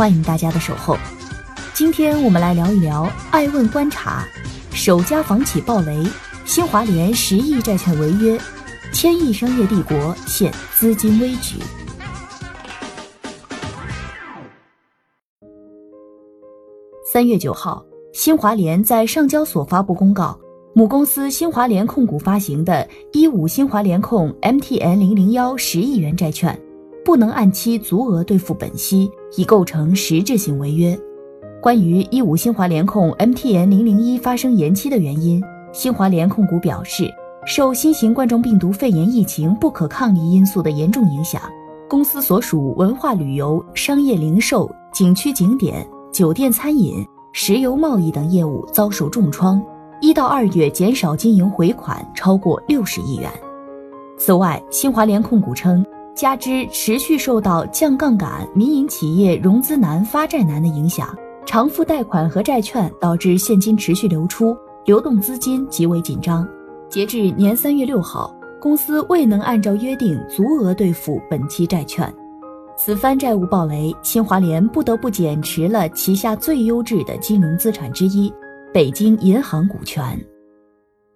欢迎大家的守候。今天我们来聊一聊爱问观察，首家房企暴雷，新华联十亿债券违约。千亿商业帝国现资金危局。三月九号，新华联在上交所发布公告，母公司新华联控股发行的一五新华联控 MTN 零零幺十亿元债券，不能按期足额兑付本息，已构成实质性违约。关于一五新华联控 MTN 零零一发生延期的原因，新华联控股表示。受新型冠状病毒肺炎疫情不可抗力因素的严重影响，公司所属文化旅游、商业零售、景区景点、酒店餐饮、石油贸易等业务遭受重创。一到二月减少经营回款超过六十亿元。此外，新华联控股称，加之持续受到降杠杆、民营企业融资难、发债难的影响，偿付贷款和债券导致现金持续流出，流动资金极为紧张。截至年三月六号，公司未能按照约定足额兑付本期债券，此番债务暴雷，新华联不得不减持了旗下最优质的金融资产之一——北京银行股权。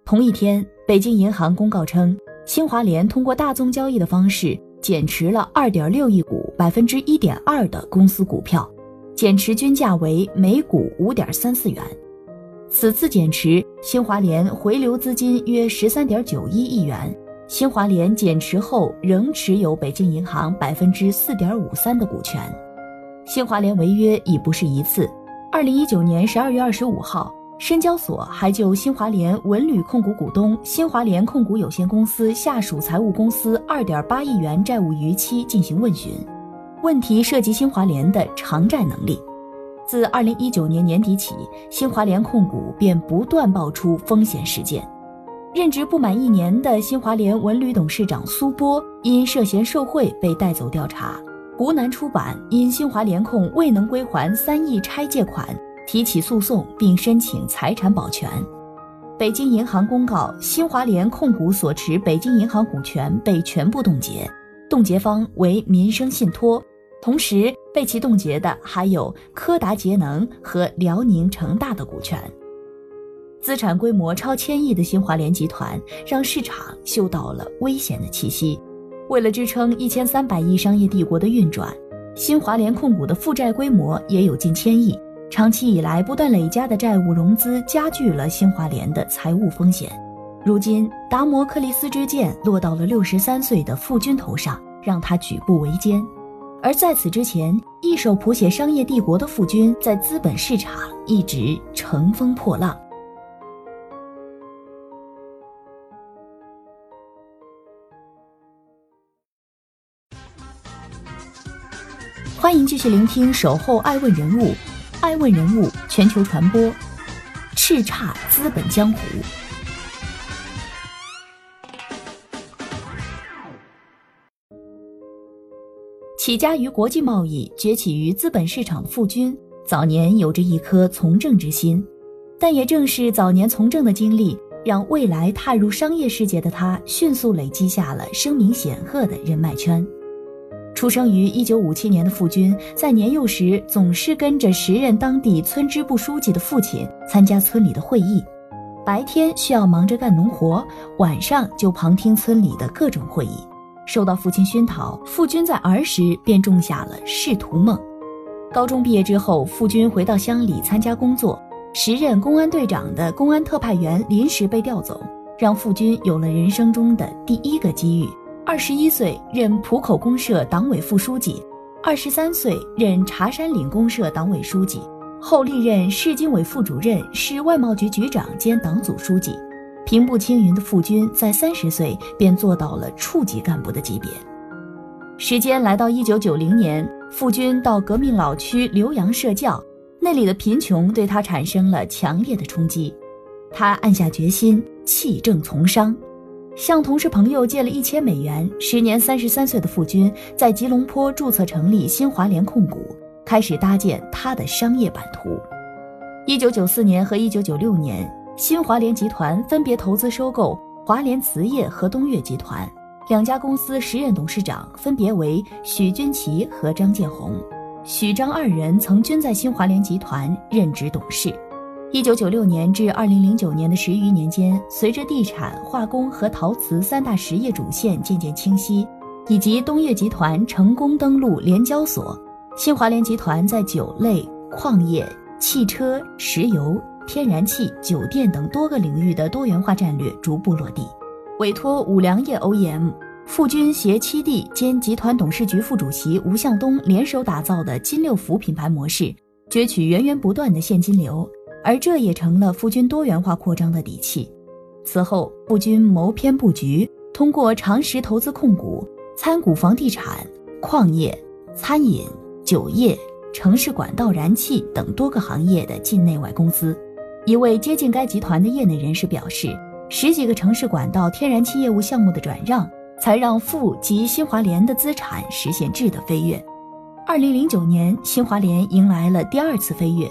同一天，北京银行公告称，新华联通过大宗交易的方式减持了二点六亿股百分之一点二的公司股票，减持均价为每股五点三四元。此次减持，新华联回流资金约十三点九一亿元。新华联减持后仍持有北京银行百分之四点五三的股权。新华联违约已不是一次。二零一九年十二月二十五号，深交所还就新华联文旅控股股东新华联控股有限公司下属财务公司二点八亿元债务逾期进行问询，问题涉及新华联的偿债能力。自二零一九年年底起，新华联控股便不断爆出风险事件。任职不满一年的新华联文旅董事长苏波因涉嫌受贿被带走调查。湖南出版因新华联控未能归还三亿拆借款，提起诉讼并申请财产保全。北京银行公告，新华联控股所持北京银行股权被全部冻结，冻结方为民生信托。同时被其冻结的还有柯达节能和辽宁成大的股权，资产规模超千亿的新华联集团让市场嗅到了危险的气息。为了支撑一千三百亿商业帝国的运转，新华联控股的负债规模也有近千亿。长期以来不断累加的债务融资加剧了新华联的财务风险。如今达摩克利斯之剑落到了六十三岁的傅军头上，让他举步维艰。而在此之前，一手谱写商业帝国的傅军，在资本市场一直乘风破浪。欢迎继续聆听《守候爱问人物》，爱问人物全球传播，叱咤资本江湖。起家于国际贸易、崛起于资本市场的傅军，早年有着一颗从政之心，但也正是早年从政的经历，让未来踏入商业世界的他迅速累积下了声名显赫的人脉圈。出生于一九五七年的傅军，在年幼时总是跟着时任当地村支部书记的父亲参加村里的会议，白天需要忙着干农活，晚上就旁听村里的各种会议。受到父亲熏陶，傅军在儿时便种下了仕途梦。高中毕业之后，傅军回到乡里参加工作，时任公安队长的公安特派员临时被调走，让傅军有了人生中的第一个机遇。二十一岁任浦口公社党委副书记，二十三岁任茶山岭公社党委书记，后历任市经委副主任、市外贸局局长兼党组书记。平步青云的傅军在三十岁便做到了处级干部的级别。时间来到一九九零年，傅军到革命老区浏阳设教，那里的贫穷对他产生了强烈的冲击。他暗下决心弃政从商，向同事朋友借了一千美元。时年三十三岁的傅军在吉隆坡注册成立新华联控股，开始搭建他的商业版图。一九九四年和一九九六年，新华联集团分别投资收购华联瓷业和东岳集团。两家公司时任董事长分别为许君奇和张建宏，许张二人曾均在新华联集团任职董事。一九九六年至二零零九年的十余年间，随着地产、化工和陶瓷三大实业主线渐渐清晰，以及东岳集团成功登陆联交所，新华联集团在酒类、矿业、汽车、石油、天然气、酒店等多个领域的多元化战略逐步落地。委托五粮液 OEM、傅军携七弟兼集团董事局副主席吴向东联手打造的金六福品牌模式，攫取源源不断的现金流，而这也成了傅军多元化扩张的底气。此后，傅军谋篇布局，通过长实投资控股参股房地产、矿业、餐饮、酒业、城市管道、燃气等多个行业的境内外公司。一位接近该集团的业内人士表示。十几个城市管道天然气业务项目的转让，才让富及新华联的资产实现质的飞跃。二零零九年，新华联迎来了第二次飞跃。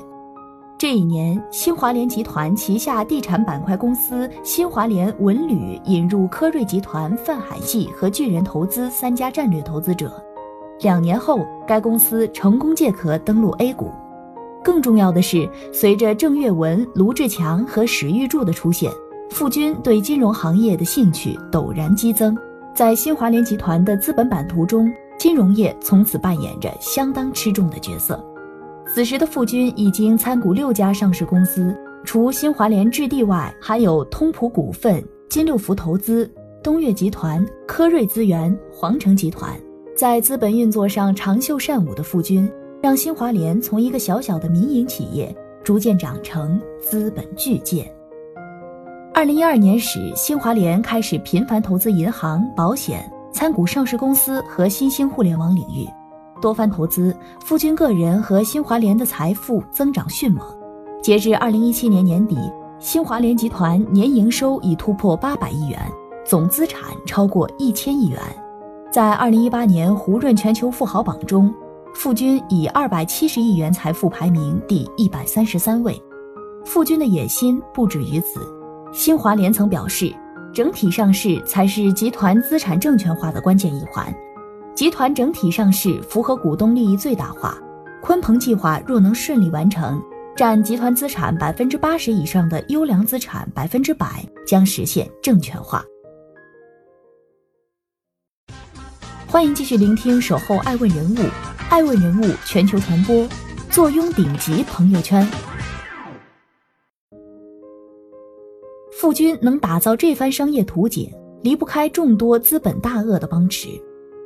这一年，新华联集团旗下地产板块公司新华联文旅引入科瑞集团、泛海系和巨人投资三家战略投资者。两年后，该公司成功借壳登陆 A 股。更重要的是，随着郑月文、卢志强和史玉柱的出现。傅军对金融行业的兴趣陡然激增，在新华联集团的资本版图中，金融业从此扮演着相当吃重的角色。此时的傅军已经参股六家上市公司，除新华联置地外，还有通普股份、金六福投资、东岳集团、科瑞资源、皇城集团。在资本运作上长袖善舞的傅军，让新华联从一个小小的民营企业，逐渐长成资本巨舰。二零一二年时，新华联开始频繁投资银行、保险、参股上市公司和新兴互联网领域，多番投资，傅军个人和新华联的财富增长迅猛。截至二零一七年年底，新华联集团年营收已突破八百亿元，总资产超过一千亿元。在二零一八年胡润全球富豪榜中，傅军以二百七十亿元财富排名第一百三十三位。傅军的野心不止于此。新华联曾表示，整体上市才是集团资产证券化的关键一环。集团整体上市符合股东利益最大化。鲲鹏计划若能顺利完成，占集团资产百分之八十以上的优良资产百分之百将实现证券化。欢迎继续聆听《守候爱问人物》，爱问人物全球传播，坐拥顶级朋友圈。傅军能打造这番商业图景，离不开众多资本大鳄的帮持。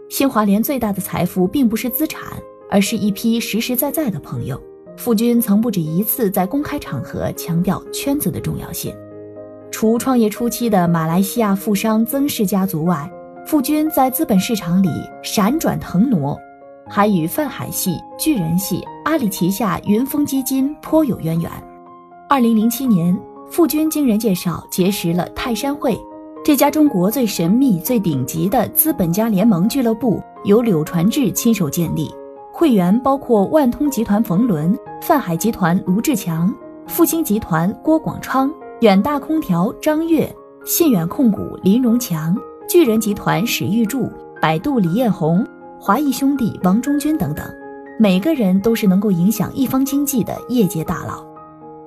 新华联最大的财富并不是资产，而是一批实实在在的朋友。傅军曾不止一次在公开场合强调圈子的重要性。除创业初期的马来西亚富商曾氏家族外，傅军在资本市场里闪转腾挪，还与泛海系、巨人系、阿里旗下云峰基金颇有渊源。二零零七年。傅军经人介绍结识了泰山会，这家中国最神秘、最顶级的资本家联盟俱乐部，由柳传志亲手建立，会员包括万通集团冯仑、泛海集团卢志强、复星集团郭广昌、远大空调张悦、信远控股林荣强、巨人集团史玉柱、百度李彦宏、华谊兄弟王中军等等，每个人都是能够影响一方经济的业界大佬。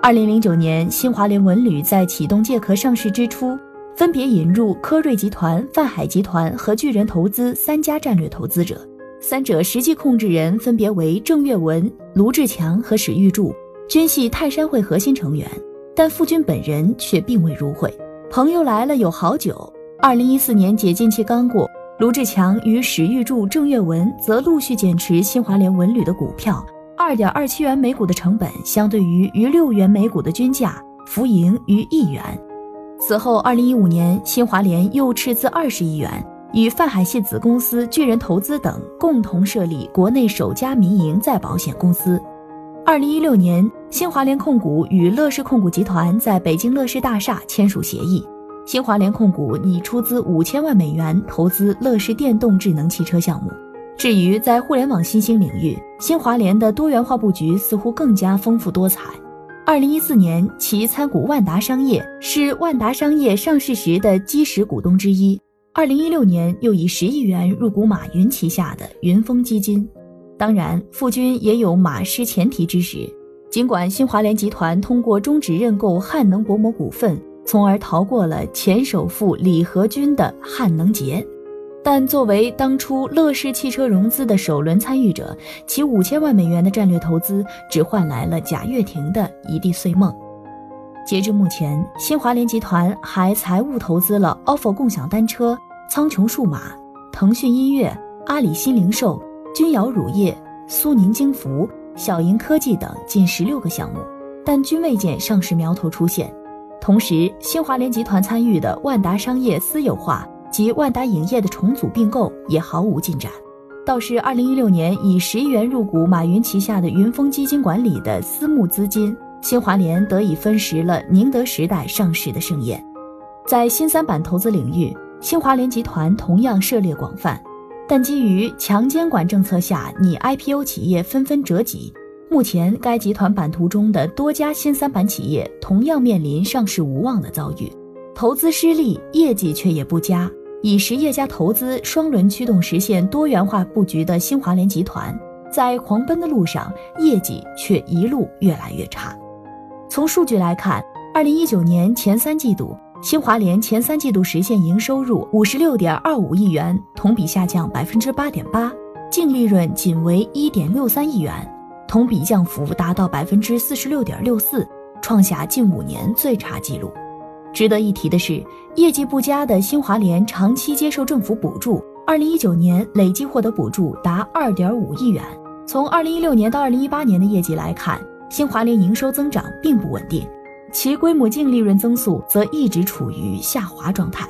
二零零九年，新华联文旅在启动借壳上市之初，分别引入科瑞集团、泛海集团和巨人投资三家战略投资者，三者实际控制人分别为郑月文、卢志强和史玉柱，均系泰山会核心成员。但傅军本人却并未入会。朋友来了有好久。二零一四年解禁期刚过，卢志强与史玉柱、郑月文则陆续减持新华联文旅的股票。二点二七元每股的成本，相对于逾六元每股的均价，浮盈逾亿元。此后，二零一五年，新华联又斥资二十亿元与泛海系子公司巨人投资等共同设立国内首家民营再保险公司。二零一六年，新华联控股与乐视控股集团在北京乐视大厦签署协议，新华联控股拟出资五千万美元投资乐视电动智能汽车项目。至于在互联网新兴领域，新华联的多元化布局似乎更加丰富多彩。二零一四年，其参股万达商业，是万达商业上市时的基石股东之一。二零一六年，又以十亿元入股马云旗下的云峰基金。当然，傅军也有马失前蹄之时。尽管新华联集团通过终止认购汉能薄膜股份，从而逃过了前首富李河君的汉能劫，但作为当初乐视汽车融资的首轮参与者，其五千万美元的战略投资只换来了贾跃亭的一地碎梦。截至目前，新华联集团还财务投资了 ofo 共享单车、苍穹数码、腾讯音乐、阿里新零售。君瑶乳业、苏宁京服、小银科技等近十六个项目，但均未见上市苗头出现。同时，新华联集团参与的万达商业私有化及万达影业的重组并购也毫无进展。倒是2016年以十亿元入股马云旗下的云峰基金管理的私募资金，新华联得以分食了宁德时代上市的盛宴。在新三板投资领域，新华联集团同样涉猎广泛。但基于强监管政策下，拟 IPO 企业纷纷折戟。目前，该集团版图中的多家新三板企业同样面临上市无望的遭遇，投资失利，业绩却也不佳。以实业加投资双轮驱动实现多元化布局的新华联集团，在狂奔的路上，业绩却一路越来越差。从数据来看，二零一九年前三季度。新华联前三季度实现营收入五十六点二五亿元，同比下降百分之八点八，净利润仅为一点六三亿元，同比降幅达到百分之四十六点六四，创下近五年最差纪录。值得一提的是，业绩不佳的新华联长期接受政府补助，二零一九年累计获得补助达二点五亿元。从二零一六年到二零一八年的业绩来看，新华联营收增长并不稳定。其规模净利润增速则一直处于下滑状态。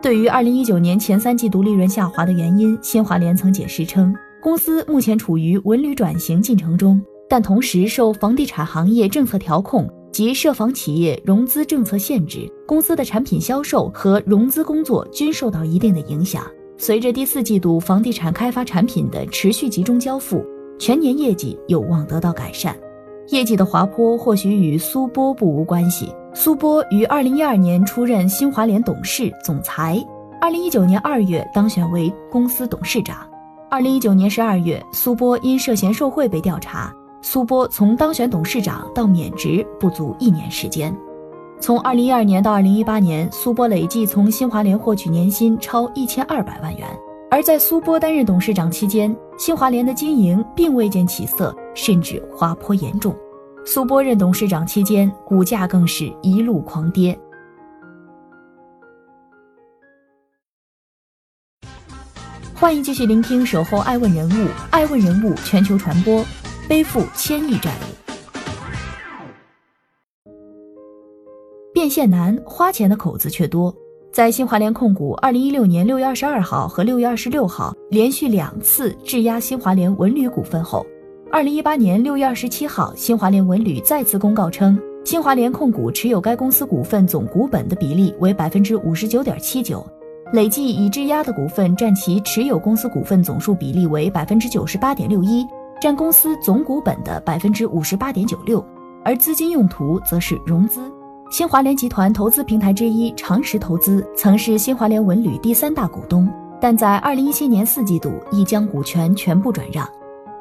对于二零一九年前三季度利润下滑的原因，新华联曾解释称，公司目前处于文旅转型进程中，但同时受房地产行业政策调控及涉房企业融资政策限制，公司的产品销售和融资工作均受到一定的影响。随着第四季度房地产开发产品的持续集中交付，全年业绩有望得到改善。业绩的滑坡或许与苏波不无关系。苏波于二零一二年出任新华联董事总裁，二零一九年二月当选为公司董事长。二零一九年十二月，苏波因涉嫌受贿被调查。苏波从当选董事长到免职不足一年时间。从二零一二年到二零一八年，苏波累计从新华联获取年薪超一千二百万元。而在苏波担任董事长期间，新华联的经营并未见起色，甚至滑坡严重。苏波任董事长期间，股价更是一路狂跌。欢迎继续聆听《守候爱问人物》，爱问人物全球传播，背负千亿债务，变现难，花钱的口子却多。在新华联控股二零一六年六月二十二号和六月二十六号连续两次质押新华联文旅股份后，二零一八年六月二十七号，新华联文旅再次公告称，新华联控股持有该公司股份总股本的比例为百分之五十九点七九，累计已质押的股份占其持有公司股份总数比例为百分之九十八点六一，占公司总股本的百分之五十八点九六，而资金用途则是融资。新华联集团投资平台之一长实投资曾是新华联文旅第三大股东，但在二零一七年四季度已将股权全部转让。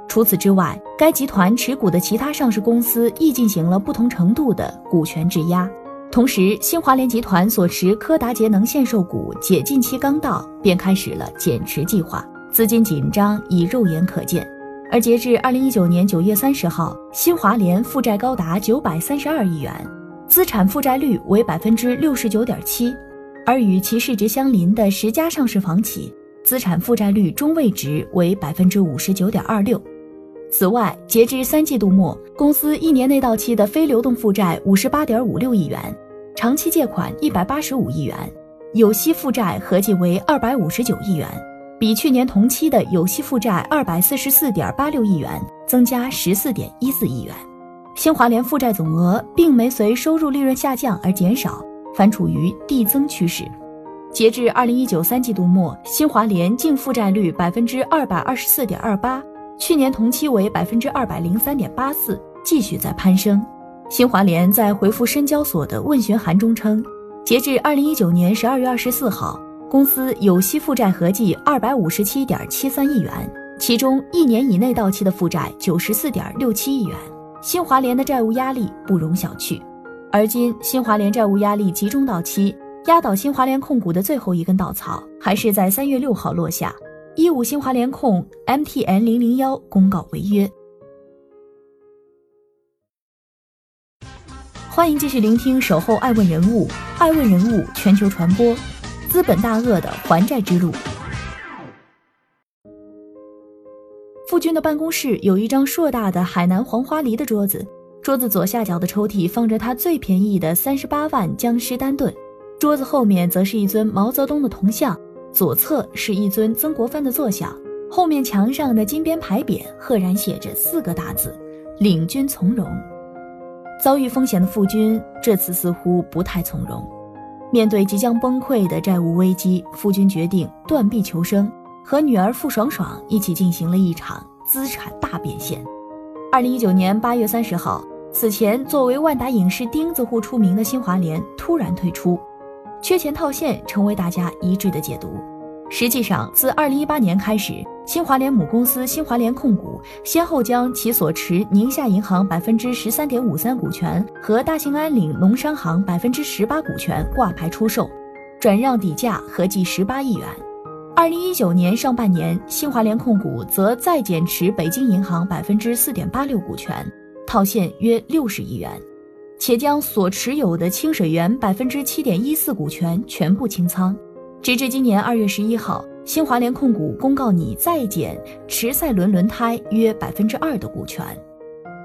除此之外，该集团持股的其他上市公司亦进行了不同程度的股权质押。同时，新华联集团所持柯达节能限售股解禁期刚到，便开始了减持计划，资金紧张已肉眼可见。而截至二零一九年九月三十号，新华联负债高达九百三十二亿元。资产负债率为百分之六十九点七，而与其市值相邻的十家上市房企，资产负债率中位值为百分之五十九点二六。此外，截至三季度末，公司一年内到期的非流动负债五十八点五六亿元，长期借款一百八十五亿元，有息负债合计为二百五十九亿元，比去年同期的有息负债二百四十四点八六亿元增加十四点一四亿元。新华联负债总额并没随收入利润下降而减少，反处于递增趋势。截至二零一九三季度末，新华联净负债率百分之二百二十四点二八，去年同期为百分之二百零三点八四，继续在攀升。新华联在回复深交所的问询函中称，截至二零一九年十二月二十四号，公司有息负债合计二百五十七点七三亿元，其中一年以内到期的负债九十四点六七亿元。新华联的债务压力不容小觑，而今新华联债务压力集中到期。压倒新华联控股的最后一根稻草，还是在三月六号落下。一五新华联控 MTN 零零幺公告违约。欢迎继续聆听《守候爱问人物》，爱问人物全球传播，资本大鳄的还债之路。傅军的办公室有一张硕大的海南黄花梨的桌子，桌子左下角的抽屉放着他最便宜的三十八万僵尸单盾。桌子后面则是一尊毛泽东的铜像，左侧是一尊曾国藩的坐像，后面墙上的金边牌匾赫然写着四个大字：“领军从容”。遭遇风险的傅军这次似乎不太从容。面对即将崩溃的债务危机，夫君决定断臂求生，和女儿傅爽爽一起进行了一场资产大变现。二零一九年八月三十号，此前作为万达影视钉子户出名的新华联突然退出。缺钱套现成为大家一致的解读。实际上，自二零一八年开始，新华联母公司新华联控股先后将其所持宁夏银行百分之十三点五三股权和大兴安岭农商行百分之十八股权挂牌出售，转让底价合计十八亿元。二零一九年上半年，新华联控股则再减持北京银行百分之四点八六股权，套现约六十亿元。且将所持有的清水源百分之七点一四股权全部清仓，直至今年二月十一号，新华联控股公告拟再减持赛轮轮胎约百分之二的股权。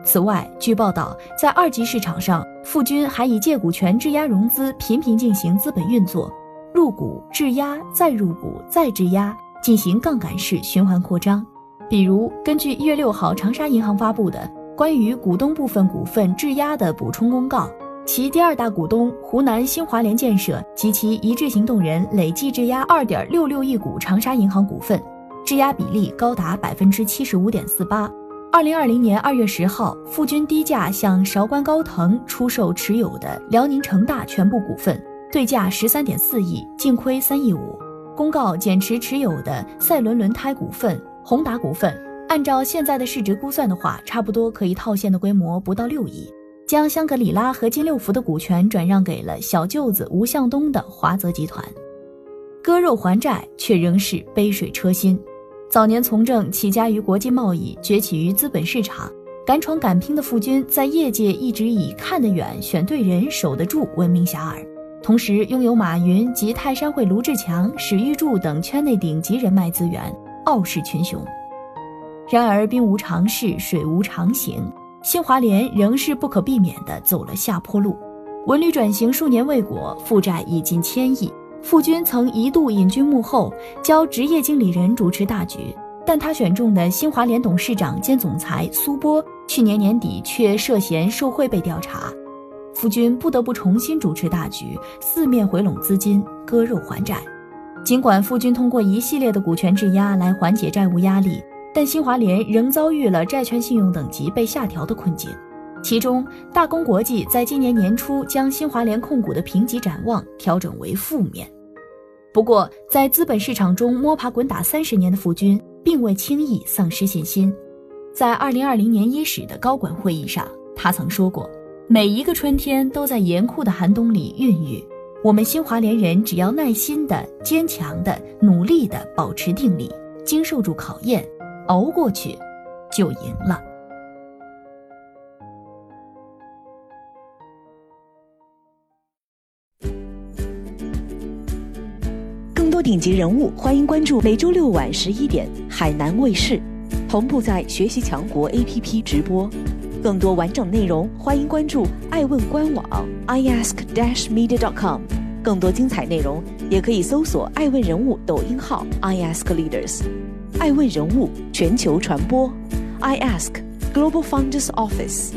此外，据报道，在二级市场上，傅军还以借股权质押融资频频进行资本运作，入股质押再入股再质押，进行杠杆式循环扩张。比如，根据一月六号长沙银行发布的。关于股东部分股份质押的补充公告，其第二大股东湖南新华联建设及其一致行动人累计质押二点六六亿股长沙银行股份，质押比例高达百分之七十五点四八。二零二零年二月十号，傅军低价向韶关高腾出售持有的辽宁成大全部股份，对价十三点四亿，净亏三亿五。公告减持持有的赛伦轮胎股份、宏达股份。按照现在的市值估算的话，差不多可以套现的规模不到六亿。将香格里拉和金六福的股权转让给了小舅子吴向东的华泽集团，割肉还债却仍是杯水车薪。早年从政起家于国际贸易，崛起于资本市场，敢闯敢拼的傅军在业界一直以看得远、选对人、守得住闻名遐迩，同时拥有马云及泰山会卢志强、史玉柱等圈内顶级人脉资源，傲视群雄。然而，兵无常势，水无常形，新华联仍是不可避免地走了下坡路。文旅转型数年未果，负债已近千亿。傅军曾一度隐居幕后，教职业经理人主持大局，但他选中的新华联董事长兼总裁苏波，去年年底却涉嫌受贿被调查。傅军不得不重新主持大局，四面回笼资金，割肉还债。尽管傅军通过一系列的股权质押来缓解债务压力。但新华联仍遭遇了债券信用等级被下调的困境，其中大公国际在今年年初将新华联控股的评级展望调整为负面。不过，在资本市场中摸爬滚打三十年的傅军，并未轻易丧失信心。在二零二零年伊始的高管会议上，他曾说过：“每一个春天都在严酷的寒冬里孕育，我们新华联人只要耐心的、坚强的、努力的保持定力，经受住考验。”熬过去，就赢了。更多顶级人物，欢迎关注每周六晚十一点海南卫视，同步在学习强国 APP 直播。更多完整内容，欢迎关注爱问官网 iask-media.com。更多精彩内容。也可以搜索“爱问人物”抖音号 “I Ask Leaders”，爱问人物全球传播，“I Ask Global Founders Office”。